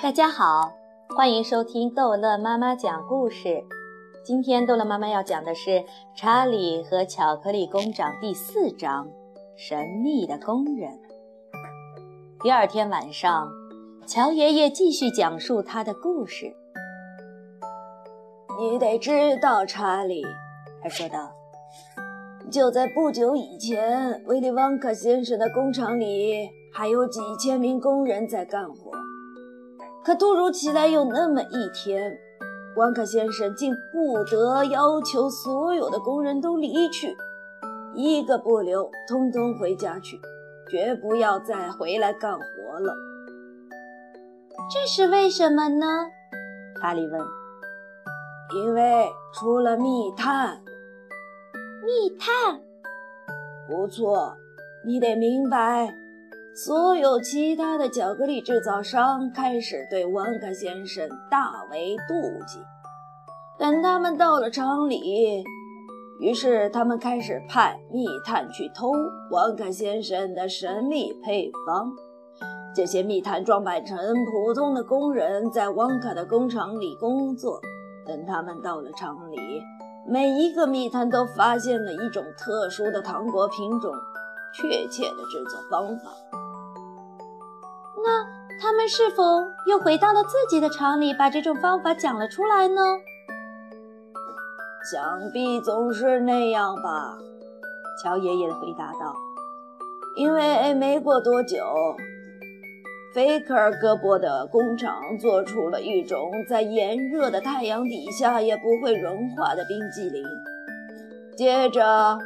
大家好，欢迎收听逗乐妈妈讲故事。今天逗乐妈妈要讲的是《查理和巧克力工厂》第四章《神秘的工人》。第二天晚上，乔爷爷继续讲述他的故事。你得知道，查理，他说道，就在不久以前，威利旺卡先生的工厂里还有几千名工人在干活。可突如其来有那么一天，关卡先生竟不得要求所有的工人都离去，一个不留，通通回家去，绝不要再回来干活了。这是为什么呢？查理问。因为出了密探。密探？不错，你得明白。所有其他的巧克力制造商开始对旺卡先生大为妒忌。等他们到了厂里，于是他们开始派密探去偷旺卡先生的神秘配方。这些密探装扮成普通的工人，在旺卡的工厂里工作。等他们到了厂里，每一个密探都发现了一种特殊的糖果品种，确切的制作方法。他们是否又回到了自己的厂里，把这种方法讲了出来呢？想必总是那样吧，乔爷爷回答道。因为没过多久，菲克尔戈伯的工厂做出了一种在炎热的太阳底下也不会融化的冰激凌。接着，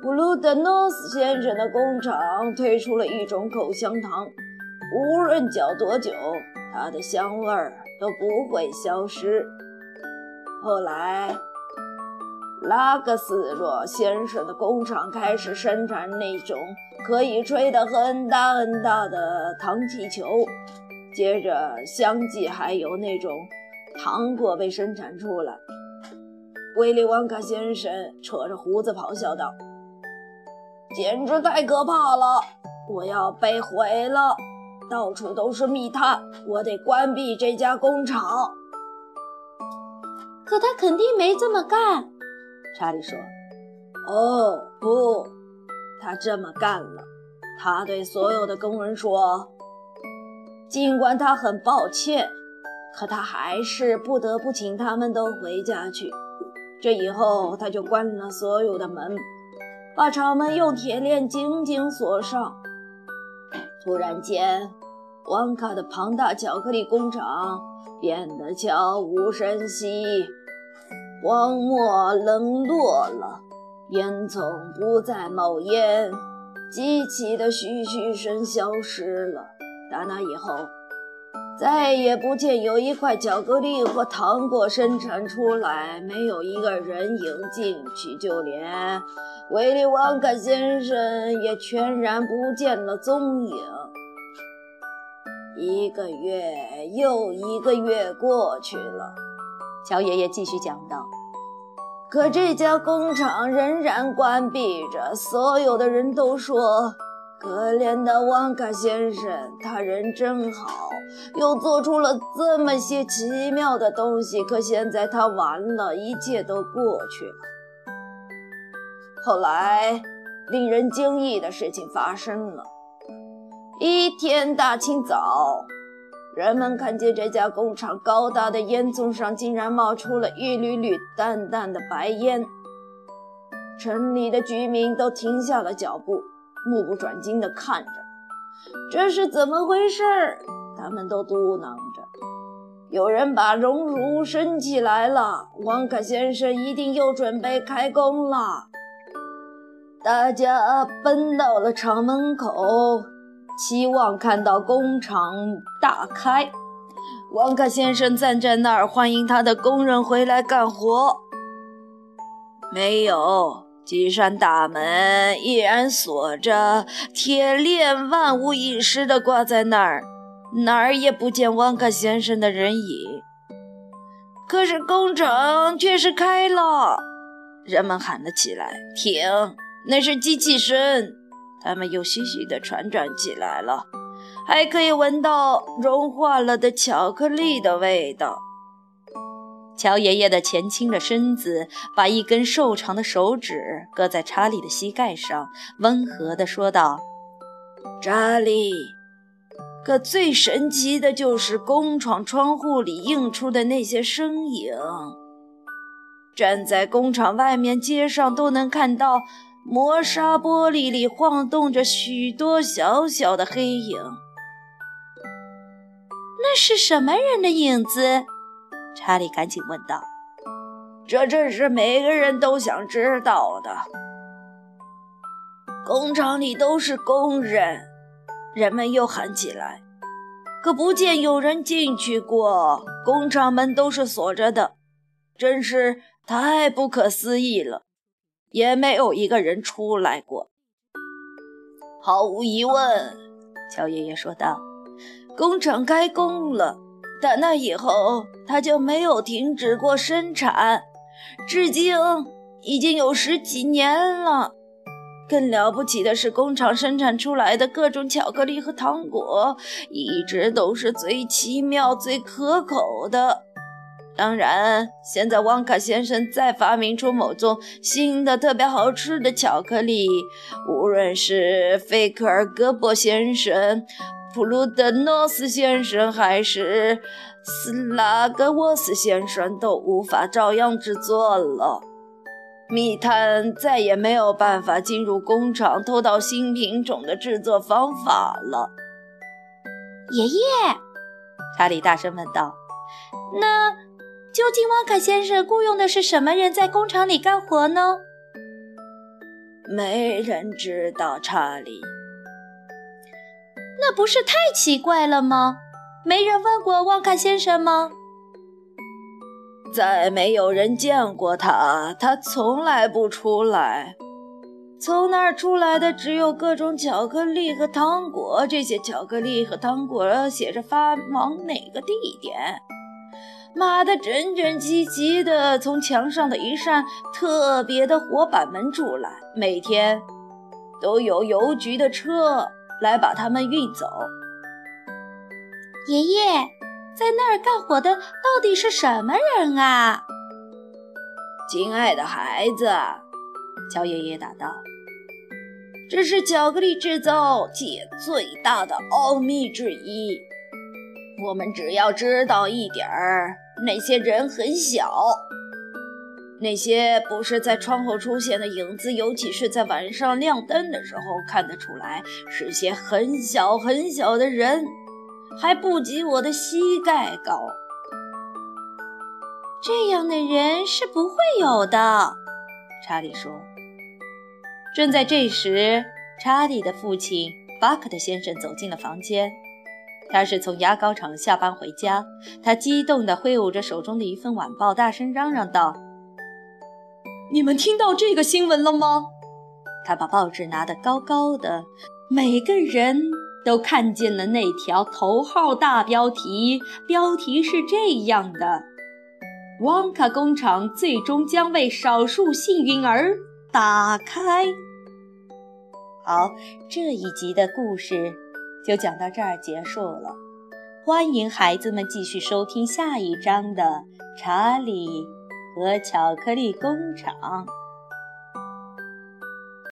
布鲁德诺斯先生的工厂推出了一种口香糖。无论嚼多久，它的香味儿都不会消失。后来，拉格斯洛先生的工厂开始生产那种可以吹得很大很大的糖气球。接着，相继还有那种糖果被生产出来。威利旺卡先生扯着胡子咆哮道：“简直太可怕了！我要被毁了！”到处都是密探，我得关闭这家工厂。可他肯定没这么干，查理说。哦，不，他这么干了。他对所有的工人说，尽管他很抱歉，可他还是不得不请他们都回家去。这以后，他就关了所有的门，把厂门用铁链紧紧锁上。突然间，旺卡的庞大巧克力工厂变得悄无声息，荒漠冷落了，烟囱不再冒烟，机器的嘘嘘声消失了。打那以后，再也不见有一块巧克力或糖果生产出来，没有一个人影进去，就连。威利旺卡先生也全然不见了踪影。一个月又一个月过去了，乔爷爷继续讲道：“可这家工厂仍然关闭着。所有的人都说，可怜的旺卡先生，他人真好，又做出了这么些奇妙的东西。可现在他完了，一切都过去了。”后来，令人惊异的事情发生了。一天大清早，人们看见这家工厂高大的烟囱上竟然冒出了一缕缕淡淡的白烟。城里的居民都停下了脚步，目不转睛地看着，这是怎么回事？他们都嘟囔着。有人把熔炉升起来了，王卡先生一定又准备开工了。大家奔到了厂门口，期望看到工厂大开。旺卡先生站在那儿，欢迎他的工人回来干活。没有，几扇大门依然锁着，铁链万无一失地挂在那儿，哪儿也不见旺卡先生的人影。可是工厂却是开了，人们喊了起来：“停！”那是机器声，它们又徐徐地传转起来了。还可以闻到融化了的巧克力的味道。乔爷爷的前倾着身子，把一根瘦长的手指搁在查理的膝盖上，温和地说道：“查理，可最神奇的就是工厂窗户里映出的那些身影。站在工厂外面，街上都能看到磨砂玻璃里晃动着许多小小的黑影。那是什么人的影子？”查理赶紧问道：“这正是每个人都想知道的。工厂里都是工人，人们又喊起来。可不见有人进去过，工厂门都是锁着的，真是太不可思议了。也没有一个人出来过。毫无疑问，乔爷爷说道：“工厂开工了。”但那以后，他就没有停止过生产，至今已经有十几年了。更了不起的是，工厂生产出来的各种巧克力和糖果，一直都是最奇妙、最可口的。当然，现在旺卡先生再发明出某种新的、特别好吃的巧克力，无论是费克尔戈伯先生。普鲁德诺斯先生还是斯拉格沃斯先生都无法照样制作了。密探再也没有办法进入工厂偷到新品种的制作方法了。爷爷，查理大声问道：“那究竟旺卡先生雇佣的是什么人在工厂里干活呢？”没人知道，查理。那不是太奇怪了吗？没人问过旺卡先生吗？再没有人见过他，他从来不出来。从那儿出来的只有各种巧克力和糖果。这些巧克力和糖果写着发往哪个地点，码得整整齐齐的从墙上的一扇特别的活板门出来。每天都有邮局的车。来把它们运走。爷爷，在那儿干活的到底是什么人啊？亲爱的孩子，乔爷爷答道：“这是巧克力制造界最大的奥秘之一。我们只要知道一点儿，那些人很小。”那些不是在窗后出现的影子，尤其是在晚上亮灯的时候看得出来，是些很小很小的人，还不及我的膝盖高。这样的人是不会有的，查理说。正在这时，查理的父亲巴克特先生走进了房间。他是从牙膏厂下班回家，他激动地挥舞着手中的一份晚报，大声嚷嚷道。你们听到这个新闻了吗？他把报纸拿得高高的，每个人都看见了那条头号大标题。标题是这样的：“旺卡工厂最终将为少数幸运儿打开。”好，这一集的故事就讲到这儿结束了。欢迎孩子们继续收听下一章的《查理》。和巧克力工厂。